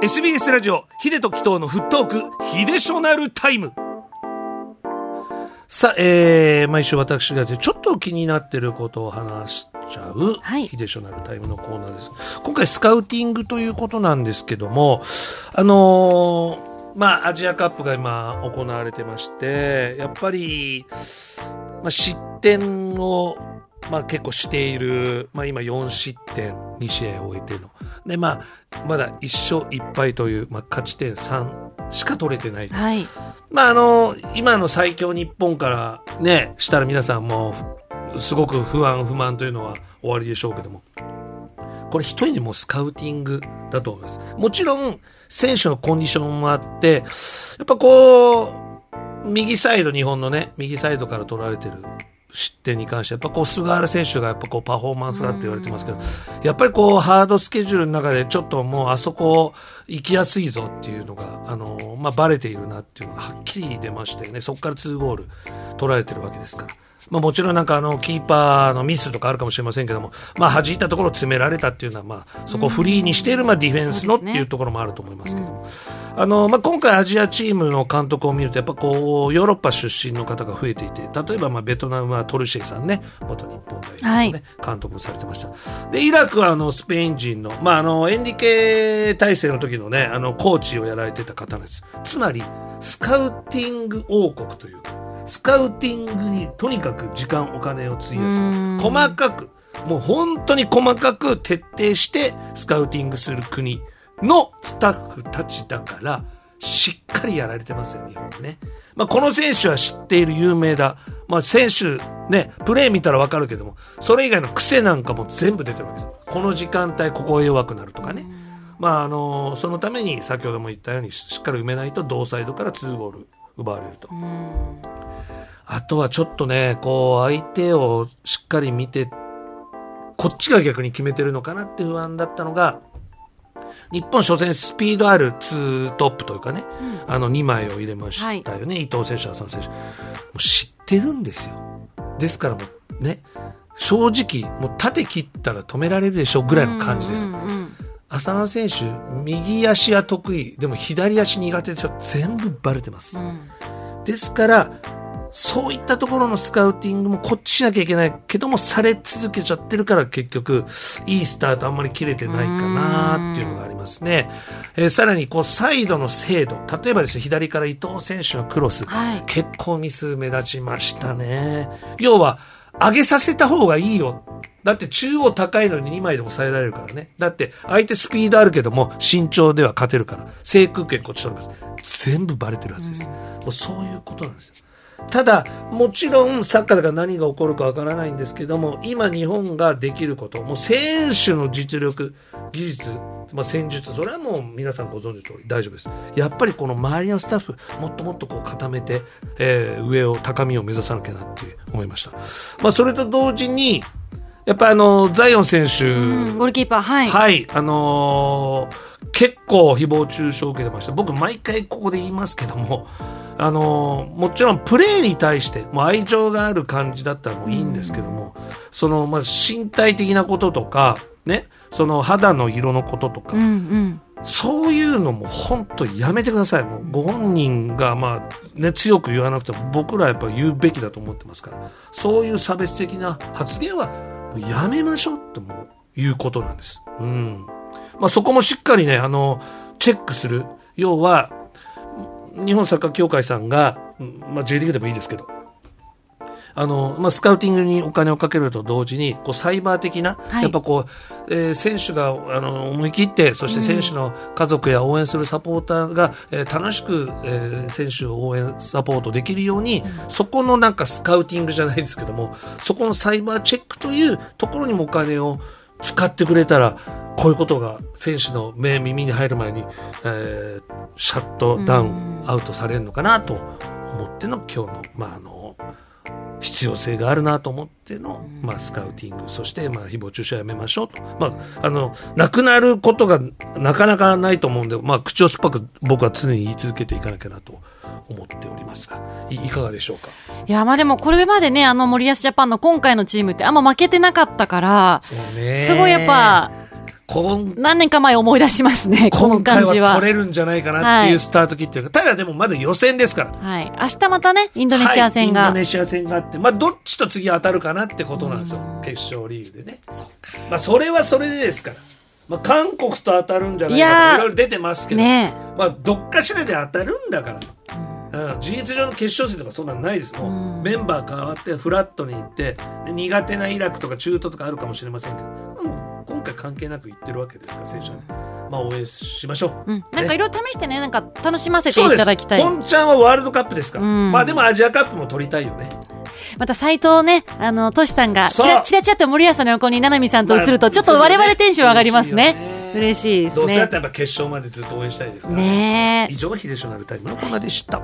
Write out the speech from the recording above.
SBS ラジオヒデとキトのフットークヒデショナルタイムさあ、えー、毎週私がちょっと気になってることを話しちゃう、はいヒデショナルタイムのコーナーです今回スカウティングということなんですけどもあのーまあアジアカップが今行われてましてやっぱり、まあ、失点をまあ結構している、まあ今4失点2試合を終えての。でまあまだ1勝1敗という、まあ勝ち点3しか取れてない。はい。まああの、今の最強日本からね、したら皆さんもふすごく不安不満というのは終わりでしょうけども。これ一人でもうスカウティングだと思います。もちろん選手のコンディションもあって、やっぱこう、右サイド日本のね、右サイドから取られてる失点に関して、やっぱこう菅原選手がやっぱこうパフォーマンスがって言われてますけど、やっぱりこうハードスケジュールの中でちょっともうあそこ行きやすいぞっていうのが、あの、まあ、バレているなっていうのがはっきり出ましたよね。そこから2ゴール取られてるわけですから。まあもちろんなんかあのキーパーのミスとかあるかもしれませんけども、まあ弾いたところを詰められたっていうのはまあそこをフリーにしているまあディフェンスのっていうところもあると思いますけども、あのまあ今回アジアチームの監督を見るとやっぱこうヨーロッパ出身の方が増えていて、例えばまあベトナムはトルシエさんね、元日本代表のね、監督をされてました。で、イラクはあのスペイン人の、まああのエンリケ体制の時のね、あのコーチをやられてた方なんです。つまりスカウティング王国というか、スカウティングにとにかく時間お金を費やすうん細かくもう本当に細かく徹底してスカウティングする国のスタッフたちだからしっかりやられてますよ日本ね、まあ、この選手は知っている有名だ、まあ、選手ねプレー見たらわかるけどもそれ以外の癖なんかも全部出てるわけです。この時間帯ここが弱くなるとかね。まああのそのために先ほども言ったようにしっかり埋めないと同サイドから2ゴール奪われると。あとはちょっとね、こう、相手をしっかり見て、こっちが逆に決めてるのかなって不安だったのが、日本初戦スピードある2トップというかね、あの2枚を入れましたよね、伊藤選手、浅野選手。ってるんですよ。ですからもうね、正直、もう縦切ったら止められるでしょぐらいの感じです。うんうんうん浅野選手、右足は得意、でも左足苦手でしょ全部バレてます。ですから、そういったところのスカウティングもこっちしなきゃいけないけども、され続けちゃってるから結局、いいスタートあんまり切れてないかなっていうのがありますね。えーさらに、こう、サイドの精度。例えばですね、左から伊藤選手のクロス。はい結構ミス目立ちましたね。要は、上げさせた方がいいよ。だって中央高いのに2枚で抑えられるからね。だって相手スピードあるけども身長では勝てるから。制空権こっち取ります。全部バレてるはずです。もうそういうことなんですよ。ただ、もちろんサッカーだから何が起こるかわからないんですけども、今日本ができること、もう選手の実力、技術、まあ、戦術、それはもう皆さんご存知の通り大丈夫です。やっぱりこの周りのスタッフ、もっともっとこう固めて、えー上を、高みを目指さなきゃなって思いました。まあ、それと同時に、やっぱあの、ザイオン選手、うんゴールキーパー、はい。はい、あのー結構誹謗中傷を受けてました。僕毎回ここで言いますけども、あのーもちろんプレーに対して、もう愛情がある感じだったらもういいんですけども、その、まあ、身体的なこととか、ね、その肌の色のこととか、うんうん。そういうのも本当やめてください。もうご本人がまあね、強く言わなくても僕らはやっぱ言うべきだと思ってますから、そういう差別的な発言はやめましょうってもういうことなんです。うん。まあそこもしっかりね、あの、チェックする。要は、日本サッカー協会さんが、まあ J リーグでもいいですけど、あの、まあ、スカウティングにお金をかけると同時に、こう、サイバー的な、はい。やっぱこう、えー選手が、あの、思い切って、そして選手の家族や応援するサポーターが、えー楽しく、えー選手を応援、サポートできるように、そこのなんかスカウティングじゃないですけども、そこのサイバーチェックというところにもお金を使ってくれたら、こういうことが選手の目、耳に入る前に、えーシャットダウン、アウトされるのかなと思っての今日の、まあ、あの、必要性があるなと思っての、まあ、スカウティング。そして、まあ、誹謗中傷はやめましょうと、まあ、あのなくなることがなかなかないと思うんで、まあ、口を酸っぱく僕は常に言い続けていかなきゃなと思っておりますがいいかがでしょうか？いや、まあでもこれまでね、あの森保ジャパンの今回のチームってあんま負けてなかったから、そうね。すごいやっぱ、今何年か前思い出しますね、今回は。は取れるんじゃないかなっていうスタート切ってる、ただでもまだ予選ですから。はい。明日またね、インドネシア戦が。はいインドネシア戦があって、まあ、どっちと次当たるかなってことなんですよ、決勝リーグでね。まあ、それはそれでですから。まあ、韓国と当たるんじゃないかといろいろ出てますけど、ねまあ、どっかしらで当たるんだから。うん、事実上の決勝戦とかそんなんないですもう、メンバー変わってフラットに行ってで苦手なイラクとか中東とかあるかもしれませんけど、もう今回関係なく行ってるわけですから選手はね。まあ応援しましょう、うん。なんかねいろいろ試してね、なんか楽しませていただきたい。本ちゃんはワールドカップですか。ら、うん。まあでもアジアカップも取りたいよね。また斎藤ね、あの、トシさんが、ちらちらちらって森保さんの横に、ななみさんと映ると、まあちょっと我々テンション上がりますね。嬉嬉しいですどうせだったね。らやっぱ決勝までずっと応援したいですからね。え。以。上秀吉のなるタイムのコーナーでした